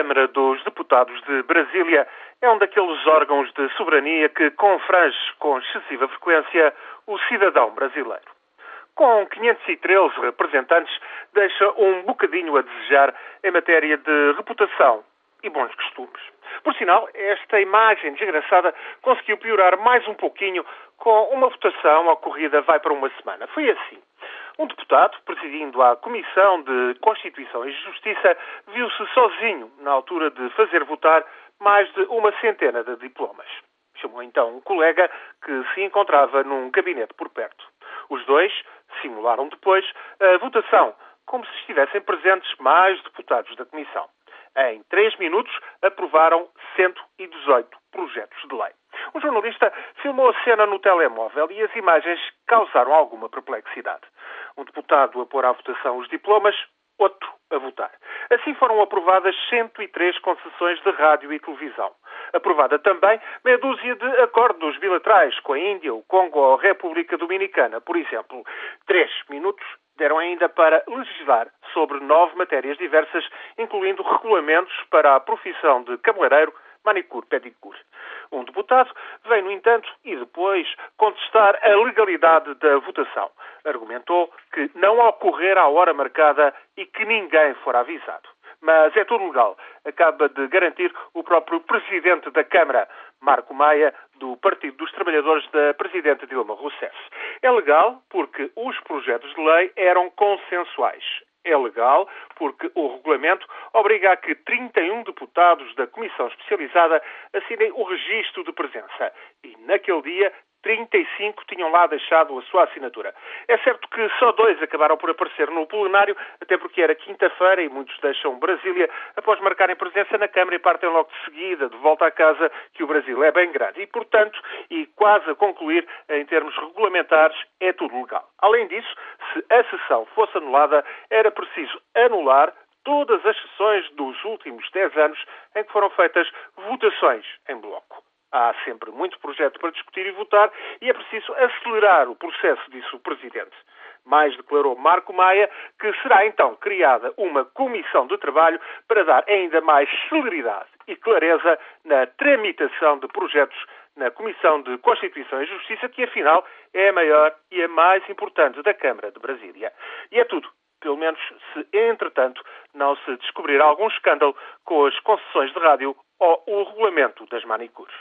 Câmara dos Deputados de Brasília é um daqueles órgãos de soberania que confrange com excessiva frequência o cidadão brasileiro. Com 513 representantes, deixa um bocadinho a desejar em matéria de reputação e bons costumes. Por sinal, esta imagem desgraçada conseguiu piorar mais um pouquinho com uma votação ocorrida vai para uma semana. Foi assim. Um deputado, presidindo a Comissão de Constituição e Justiça, viu-se sozinho na altura de fazer votar mais de uma centena de diplomas. Chamou então um colega que se encontrava num gabinete por perto. Os dois simularam depois a votação, como se estivessem presentes mais deputados da Comissão. Em três minutos, aprovaram 118 projetos de lei. Um jornalista filmou a cena no telemóvel e as imagens causaram alguma perplexidade. Um deputado a pôr à votação os diplomas, outro a votar. Assim foram aprovadas 103 concessões de rádio e televisão. Aprovada também meia dúzia de acordos bilaterais com a Índia, o Congo ou a República Dominicana, por exemplo. Três minutos deram ainda para legislar sobre nove matérias diversas, incluindo regulamentos para a profissão de cabeleireiro, manicure, pedicure. Um deputado veio, no entanto, e depois contestar a legalidade da votação. Argumentou que não ocorrera à hora marcada e que ninguém fora avisado. Mas é tudo legal. Acaba de garantir o próprio Presidente da Câmara, Marco Maia, do Partido dos Trabalhadores da Presidente Dilma Rousseff. É legal porque os projetos de lei eram consensuais. É legal porque o regulamento obriga a que 31 deputados da Comissão Especializada assinem o registro de presença. E naquele dia 35 tinham lá deixado a sua assinatura. É certo que só dois acabaram por aparecer no plenário, até porque era quinta-feira e muitos deixam Brasília após marcarem presença na Câmara e partem logo de seguida, de volta à casa, que o Brasil é bem grande. E, portanto, e quase a concluir, em termos regulamentares, é tudo legal. Além disso, se a sessão fosse anulada, era preciso anular todas as sessões dos últimos 10 anos em que foram feitas votações em bloco. Há sempre muito projeto para discutir e votar e é preciso acelerar o processo, disse o Presidente. Mais declarou Marco Maia que será então criada uma comissão de trabalho para dar ainda mais celeridade e clareza na tramitação de projetos na Comissão de Constituição e Justiça, que afinal é a maior e a mais importante da Câmara de Brasília. E é tudo. Pelo menos se, entretanto, não se descobrir algum escândalo com as concessões de rádio ou o regulamento das manicures.